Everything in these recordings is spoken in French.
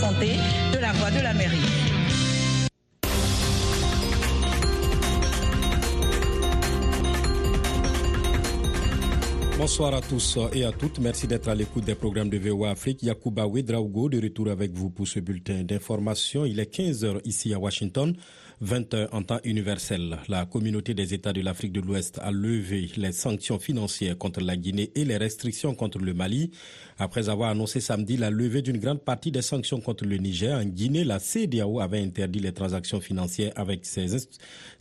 santé de la voix de l'Amérique. Bonsoir à tous et à toutes. Merci d'être à l'écoute des programmes de VOA Afrique. Yacouba Ouedraogo de retour avec vous pour ce bulletin d'information. Il est 15h ici à Washington. 20 heures en temps universel, la communauté des États de l'Afrique de l'Ouest a levé les sanctions financières contre la Guinée et les restrictions contre le Mali. Après avoir annoncé samedi la levée d'une grande partie des sanctions contre le Niger, en Guinée, la CDAO avait interdit les transactions financières avec ses,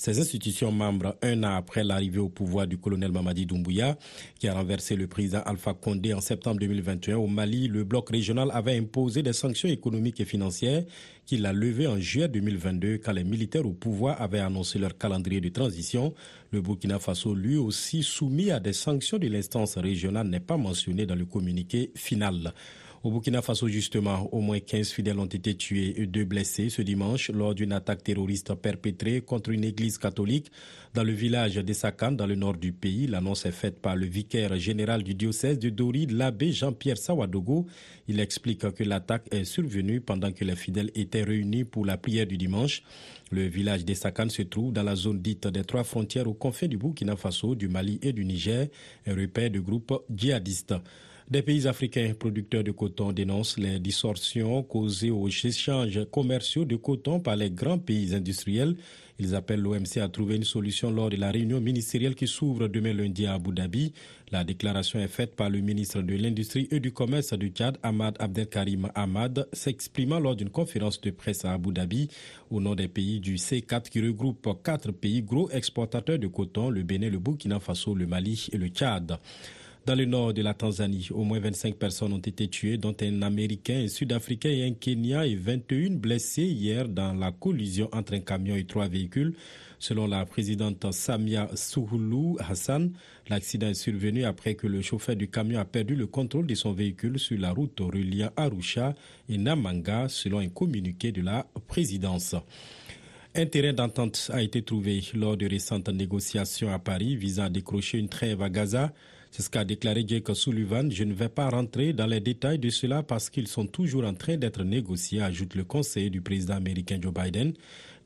institutions membres un an après l'arrivée au pouvoir du colonel Mamadi Doumbouya, qui a renversé le président Alpha Condé en septembre 2021. Au Mali, le bloc régional avait imposé des sanctions économiques et financières qu'il a levées en juillet 2022 quand les militaires au pouvoir avaient annoncé leur calendrier de transition. Le Burkina Faso, lui aussi soumis à des sanctions de l'instance régionale, n'est pas mentionné dans le communiqué final. Au Burkina Faso, justement, au moins 15 fidèles ont été tués et deux blessés ce dimanche lors d'une attaque terroriste perpétrée contre une église catholique dans le village d'Essakan, dans le nord du pays. L'annonce est faite par le vicaire général du diocèse de Dori, l'abbé Jean-Pierre Sawadogo. Il explique que l'attaque est survenue pendant que les fidèles étaient réunis pour la prière du dimanche. Le village d'Essakan se trouve dans la zone dite des trois frontières aux confins du Burkina Faso, du Mali et du Niger, un repère de groupes djihadistes. Des pays africains producteurs de coton dénoncent les distorsions causées aux échanges commerciaux de coton par les grands pays industriels. Ils appellent l'OMC à trouver une solution lors de la réunion ministérielle qui s'ouvre demain lundi à Abu Dhabi. La déclaration est faite par le ministre de l'Industrie et du Commerce du Tchad, Ahmad Abdelkarim Ahmad, s'exprimant lors d'une conférence de presse à Abu Dhabi au nom des pays du C4 qui regroupe quatre pays gros exportateurs de coton, le Bénin, le Burkina Faso, le Mali et le Tchad. Dans le nord de la Tanzanie, au moins 25 personnes ont été tuées, dont un Américain, un Sud-Africain et un Kenya, et 21 blessés hier dans la collision entre un camion et trois véhicules. Selon la présidente Samia Souhoulou Hassan, l'accident est survenu après que le chauffeur du camion a perdu le contrôle de son véhicule sur la route reliant Arusha et Namanga, selon un communiqué de la présidence. Un terrain d'entente a été trouvé lors de récentes négociations à Paris visant à décrocher une trêve à Gaza. C'est ce qu'a déclaré Jake Sullivan. Je ne vais pas rentrer dans les détails de cela parce qu'ils sont toujours en train d'être négociés, ajoute le conseiller du président américain Joe Biden.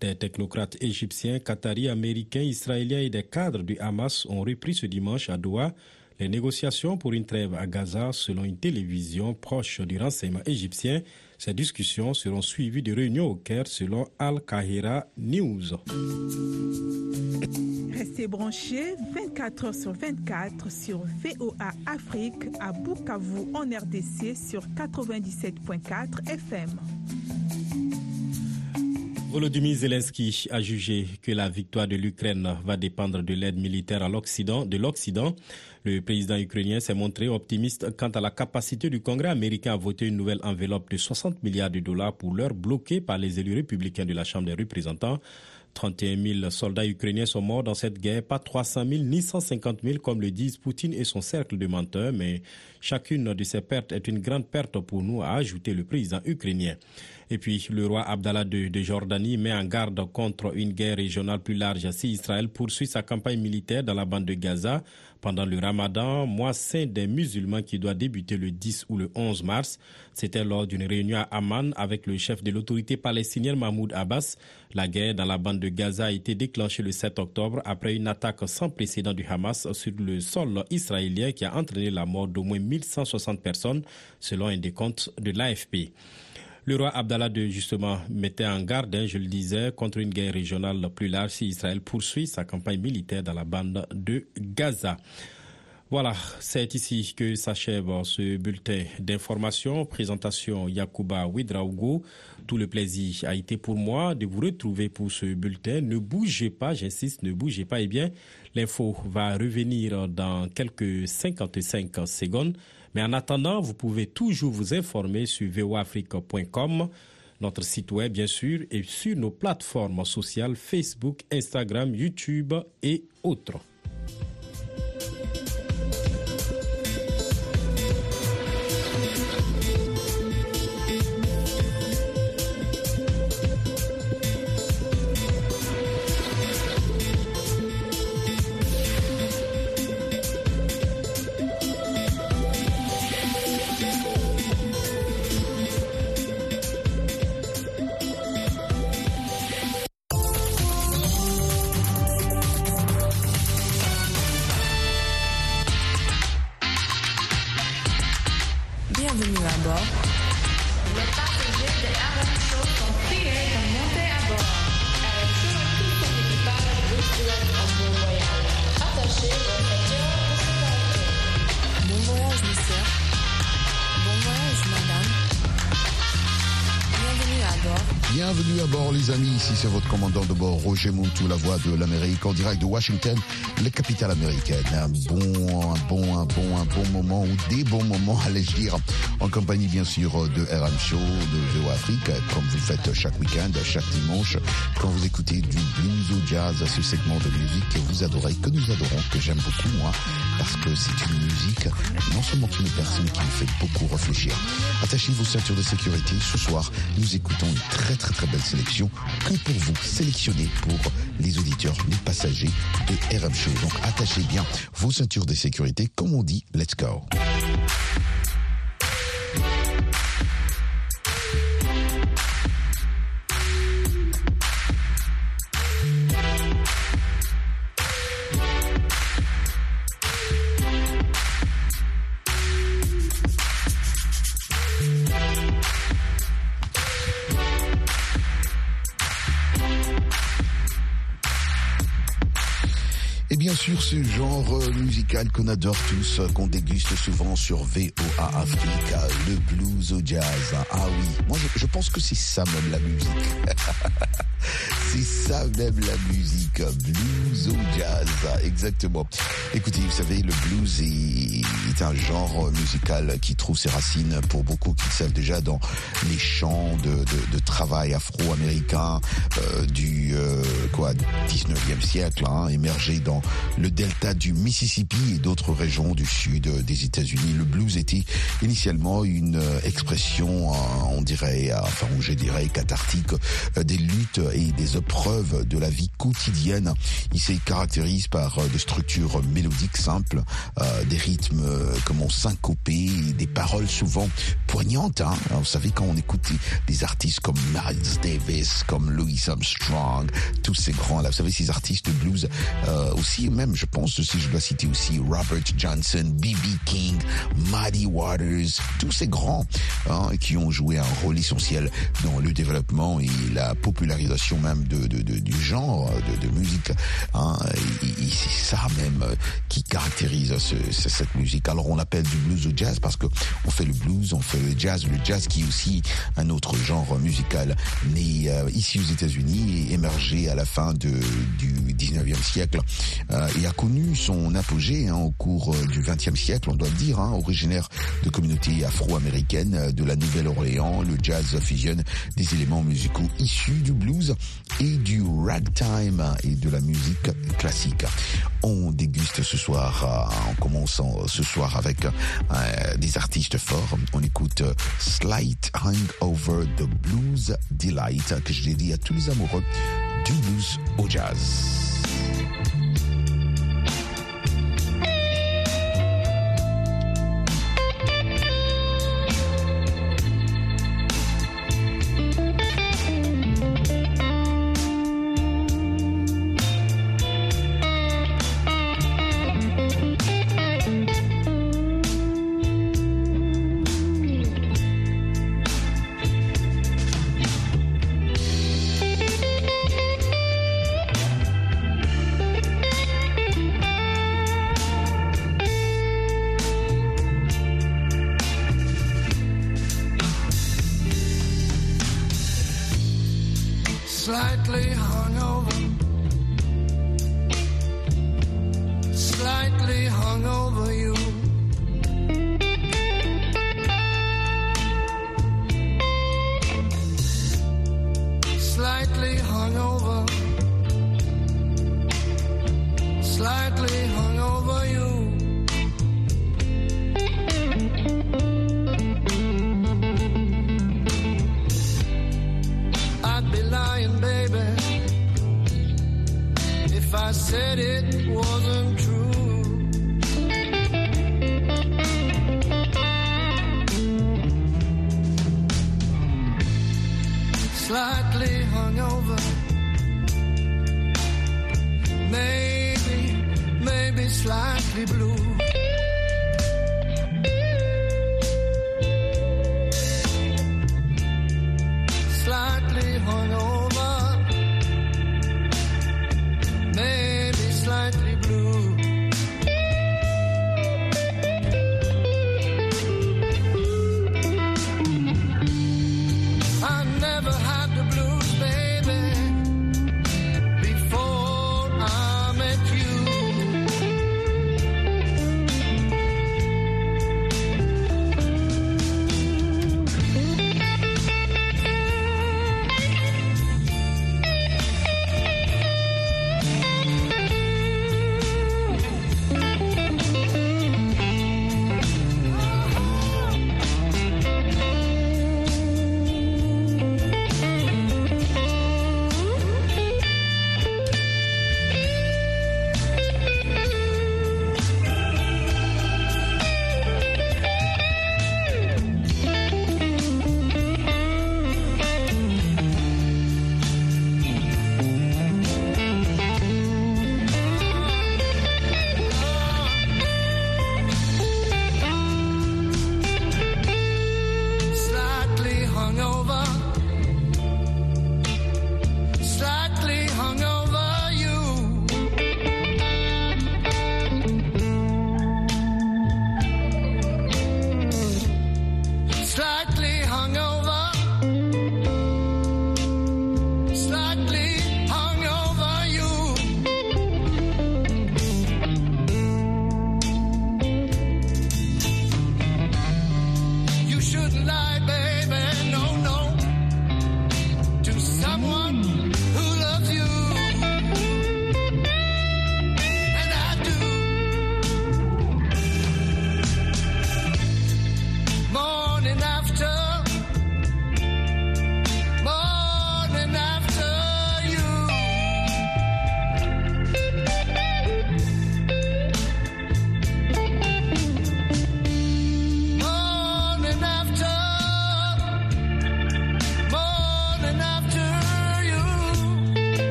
Des technocrates égyptiens, qataris, américains, israéliens et des cadres du Hamas ont repris ce dimanche à Doha les négociations pour une trêve à Gaza selon une télévision proche du renseignement égyptien. Ces discussions seront suivies de réunions au Caire selon Al-Kahira News. Restez branchés 24 heures sur 24 sur VOA Afrique à Bukavu en RDC sur 97.4 FM. Volodymyr Zelensky a jugé que la victoire de l'Ukraine va dépendre de l'aide militaire l'Occident, de l'Occident. Le président ukrainien s'est montré optimiste quant à la capacité du Congrès américain à voter une nouvelle enveloppe de 60 milliards de dollars pour l'heure bloquée par les élus républicains de la Chambre des représentants. 31 000 soldats ukrainiens sont morts dans cette guerre, pas 300 000 ni 150 000 comme le disent Poutine et son cercle de menteurs, mais chacune de ces pertes est une grande perte pour nous, a ajouté le président ukrainien. Et puis, le roi Abdallah de Jordanie met en garde contre une guerre régionale plus large si Israël poursuit sa campagne militaire dans la bande de Gaza pendant le ramadan, mois saint des musulmans qui doit débuter le 10 ou le 11 mars. C'était lors d'une réunion à Amman avec le chef de l'autorité palestinienne Mahmoud Abbas. La guerre dans la bande de Gaza a été déclenchée le 7 octobre après une attaque sans précédent du Hamas sur le sol israélien qui a entraîné la mort d'au moins 1160 personnes, selon un décompte de l'AFP. Le roi Abdallah II, justement, mettait en garde, hein, je le disais, contre une guerre régionale plus large si Israël poursuit sa campagne militaire dans la bande de Gaza. Voilà, c'est ici que s'achève ce bulletin d'information. Présentation Yakuba Widraogo. Tout le plaisir a été pour moi de vous retrouver pour ce bulletin. Ne bougez pas, j'insiste, ne bougez pas. Eh bien, l'info va revenir dans quelques 55 secondes. Mais en attendant, vous pouvez toujours vous informer sur voafrique.com, notre site web bien sûr, et sur nos plateformes sociales Facebook, Instagram, YouTube et autres. C'est votre commandant de bord Roger Montou, la voix de l'Amérique en direct de Washington, la capitale américaine. Un bon, un bon, un bon, un bon moment ou des bons moments, allais-je dire, en compagnie bien sûr de RM Show, de VO Afrique, comme vous faites chaque week-end, chaque dimanche, quand vous écoutez du blues ou jazz, ce segment de musique que vous adorez, que nous adorons, que j'aime beaucoup moi, parce que c'est une musique non seulement une personne qui me fait beaucoup réfléchir. Attachez vos ceintures de sécurité. Ce soir, nous écoutons une très très très belle sélection que pour vous, sélectionnée pour les auditeurs, les passagers de RM Show. Donc attachez bien vos ceintures de sécurité. Comme on dit, let's go. Bien sûr ce genre euh, musical qu'on adore tous, euh, qu'on déguste souvent sur VOA Afrique, le blues au jazz. Ah oui, moi je, je pense que c'est ça même la musique. c'est ça même la musique, blues au jazz, exactement. Écoutez, vous savez, le blues est, est un genre musical qui trouve ses racines pour beaucoup qui le savent déjà dans les chants de, de, de travail afro-américain euh, du euh, quoi 19e siècle, hein, émergé dans le delta du Mississippi et d'autres régions du sud des États-Unis. Le blues était initialement une expression, on dirait, enfin, je dirais, cathartique des luttes et des épreuves de la vie quotidienne. Il se caractérise par des structures mélodiques simples, euh, des rythmes, comment syncopés, des paroles souvent poignantes. Hein. vous savez, quand on écoute des artistes comme Miles Davis, comme Louis Armstrong, tous ces grands-là, vous savez, ces artistes de blues euh, aussi même, je pense, si je dois citer aussi Robert Johnson, B.B. King, Muddy Waters, tous ces grands hein, qui ont joué un rôle essentiel dans le développement et la popularisation même de, de, de du genre de, de musique. Hein, et, et c'est ça même qui caractérise ce, cette musique. Alors on l'appelle du blues au jazz parce que on fait le blues, on fait le jazz, le jazz qui est aussi un autre genre musical né euh, ici aux États-Unis et émergé à la fin de, du 19e siècle. Euh, et a connu son apogée hein, au cours euh, du XXe siècle, on doit le dire, hein, originaire de communautés afro-américaines euh, de la Nouvelle-Orléans. Le jazz fusionne des éléments musicaux issus du blues et du ragtime et de la musique classique. On déguste ce soir, en commençant ce soir avec euh, des artistes forts. On écoute Slight Hangover the Blues Delight que je dédie à tous les amoureux du blues au jazz.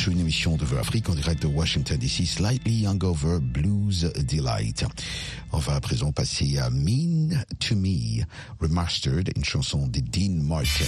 Show, une émission de Vœux Afrique en direct de Washington DC, Slightly Hangover Blues Delight. On va à présent passer à Mean to Me, Remastered, une chanson de Dean Martin.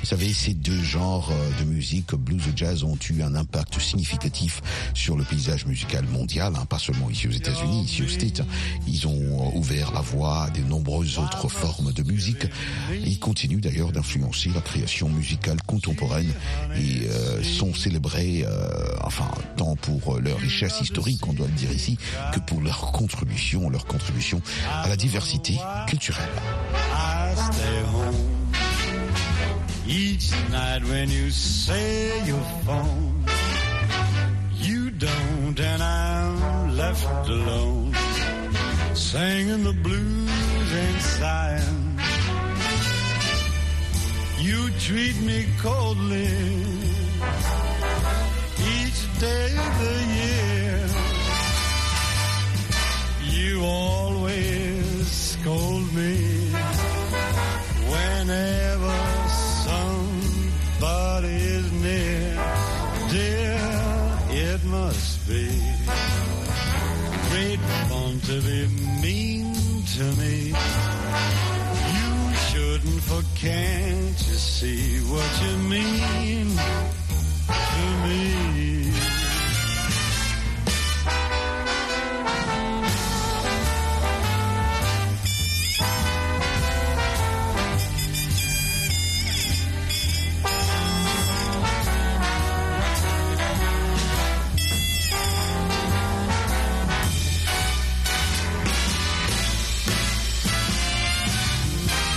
Vous savez, ces deux genres euh, de musique, blues et jazz, ont eu un impact significatif sur le paysage musical mondial, hein, pas seulement ici aux États-Unis, ici aux States. Ils ont ouvert la voie à de nombreuses autres formes de musique. Ils continuent d'ailleurs d'influencer la création musicale contemporaine et euh, sont célébrés, euh, enfin, tant pour leur richesse historique, on doit le dire ici, que pour leur contribution, leur contribution à la diversité culturelle. I stay home each night when you say your phone. You don't, and I'm left alone, singing the blues and sighing. You treat me coldly day of the year. You always scold me whenever somebody is near. Dear, it must be great fun to be mean to me. You shouldn't, for can't you see what you mean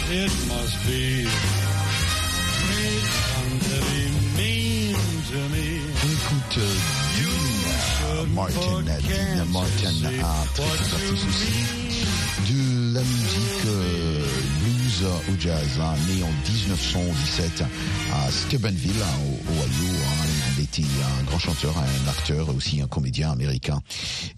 It must be great fun to be mean to me. On écoute euh, Dean euh, Martin, Dean Martin a très aussi de la musique euh, blues au jazz, hein, né en 1917 à Steubenville, hein, au Ohio. Un grand chanteur, un acteur, aussi un comédien américain.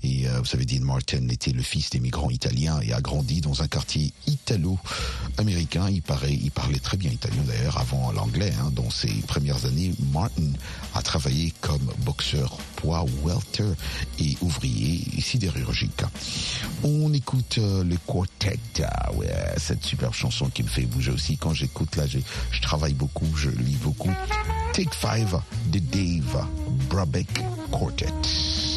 Et euh, vous savez, Dean Martin était le fils d'émigrants italiens et a grandi dans un quartier italo-américain. Il, parlait très bien italien d'ailleurs avant l'anglais. Hein. Dans ses premières années, Martin a travaillé comme boxeur poids welter et ouvrier sidérurgique. On écoute euh, le quartet. Ah cette super chanson qui me fait bouger aussi. Quand j'écoute là, je travaille beaucoup, je lis beaucoup. Take Five de Dave Brabeck Quartet.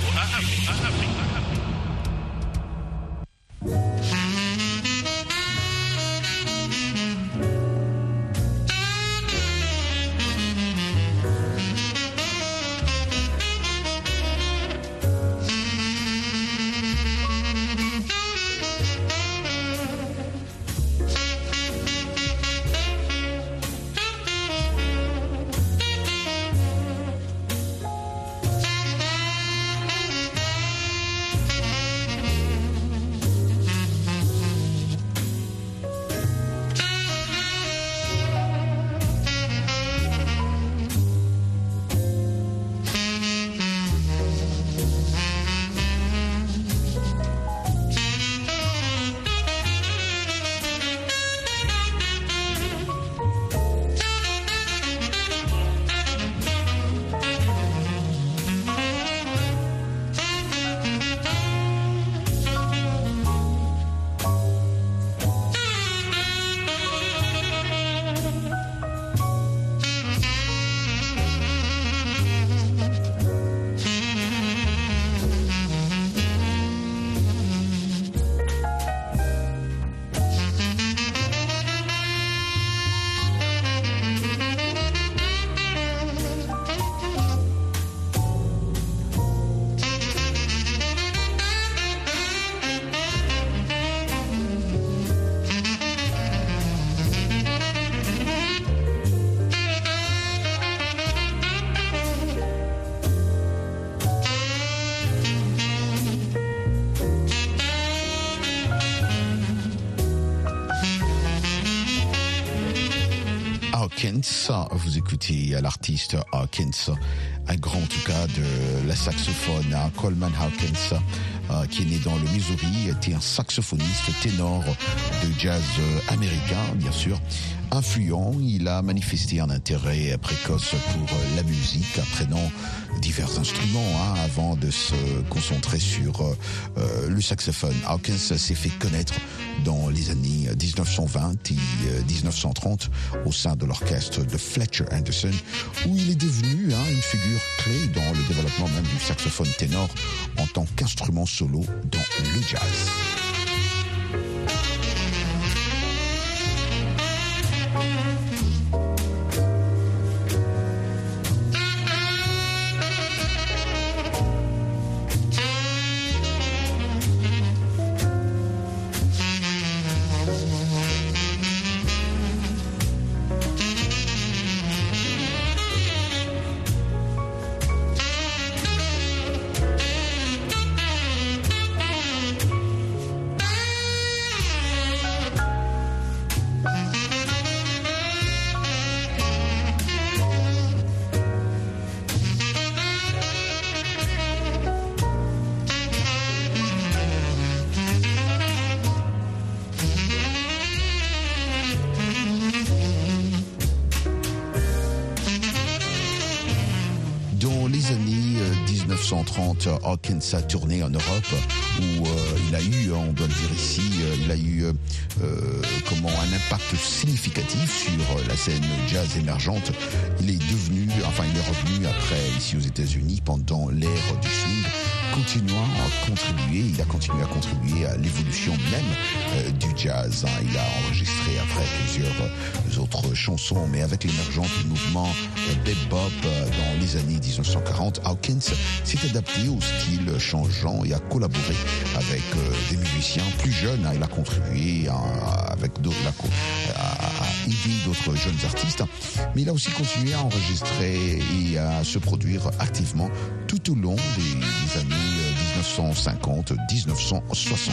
Sur VOA Afrique. Vous écoutez l'artiste Hawkins, un grand en tout cas de la saxophone, hein, Coleman Hawkins, euh, qui est né dans le Missouri, était un saxophoniste ténor de jazz euh, américain, bien sûr, influent. Il a manifesté un intérêt précoce pour euh, la musique, apprenant divers instruments hein, avant de se concentrer sur euh, euh, le saxophone. Hawkins s'est fait connaître dans les années 1920 et 1930 au sein de l'orchestre de Fletcher Anderson, où il est devenu hein, une figure clé dans le développement même du saxophone ténor en tant qu'instrument solo dans le jazz. 1930, Hawkins a tourné en Europe où euh, il a eu, on doit le dire ici, euh, il a eu euh, euh, comment un impact significatif sur euh, la scène jazz émergente. Il est devenu, enfin il est revenu après ici aux États-Unis pendant l'ère du swing, continuant à contribuer, il a continué à contribuer à l'évolution même euh, du jazz. hein. Il a enregistré après plusieurs euh, autres chansons, mais avec l'émergence du mouvement euh, bebop dans les années 1940, Hawkins s'est adapté au style changeant et a collaboré avec des musiciens plus jeunes. hein. Il a contribué à- avec d'autres, il aider d'autres jeunes artistes, mais il a aussi continué à enregistrer et à se produire activement tout au long des, années euh, 1950-1960.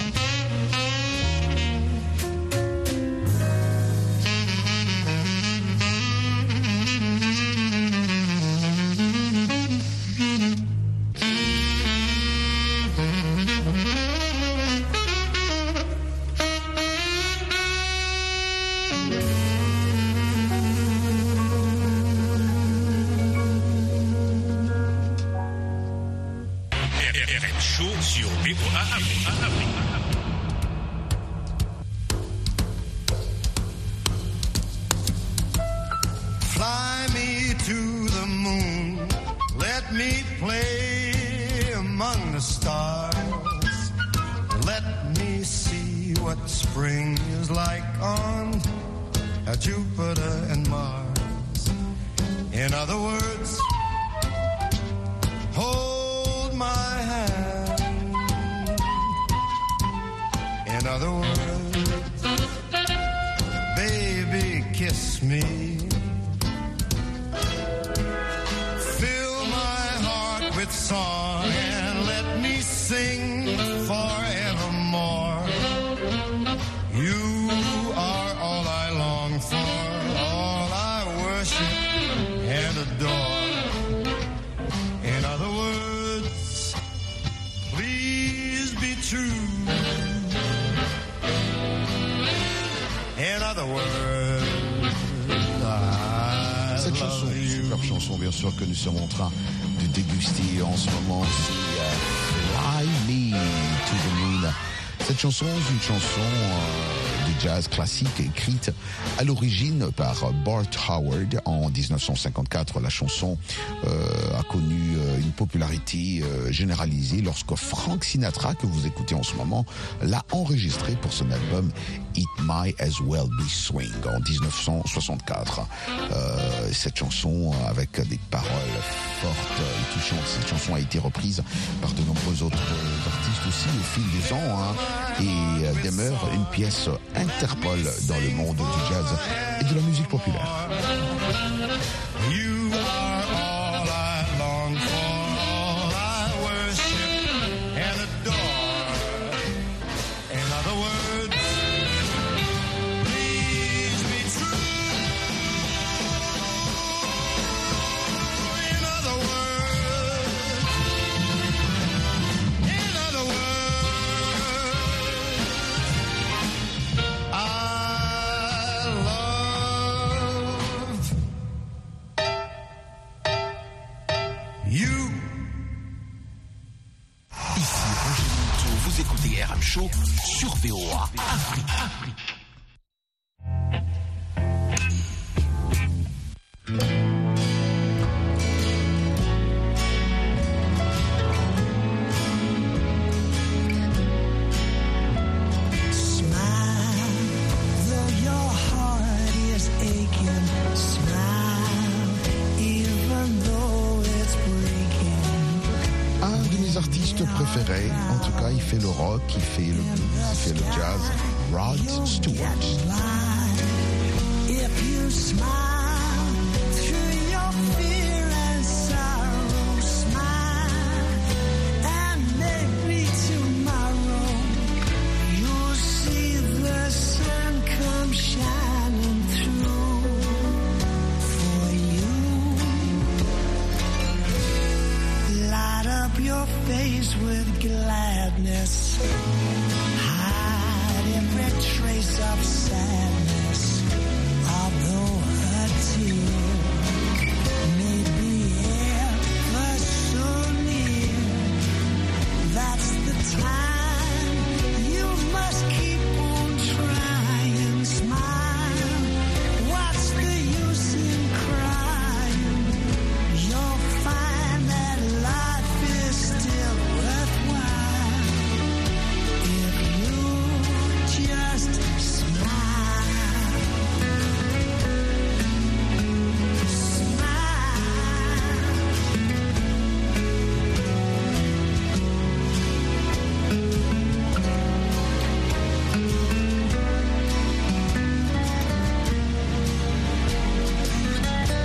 Que nous sommes en train de déguster en ce moment, c'est euh, Me to the Moon. Cette chanson est une chanson euh, de jazz classique écrite à l'origine par Bart Howard en 1954. La chanson euh, a connu une popularité généralisée lorsque Frank Sinatra, que vous écoutez en ce moment, l'a enregistré pour son album It Might As Well Be Swing en 1964. Euh, cette chanson avec des paroles fortes et touchantes. Cette chanson a été reprise par de nombreux autres artistes aussi au fil des ans hein, et euh, demeure une pièce Interpol dans le monde du jazz et de la musique populaire. Show sur VOA Afrique. En tout cas, il fait le rock, il fait le blues, il fait le jazz, Rod Stewart. Your face with gladness. Hide every trace of sadness.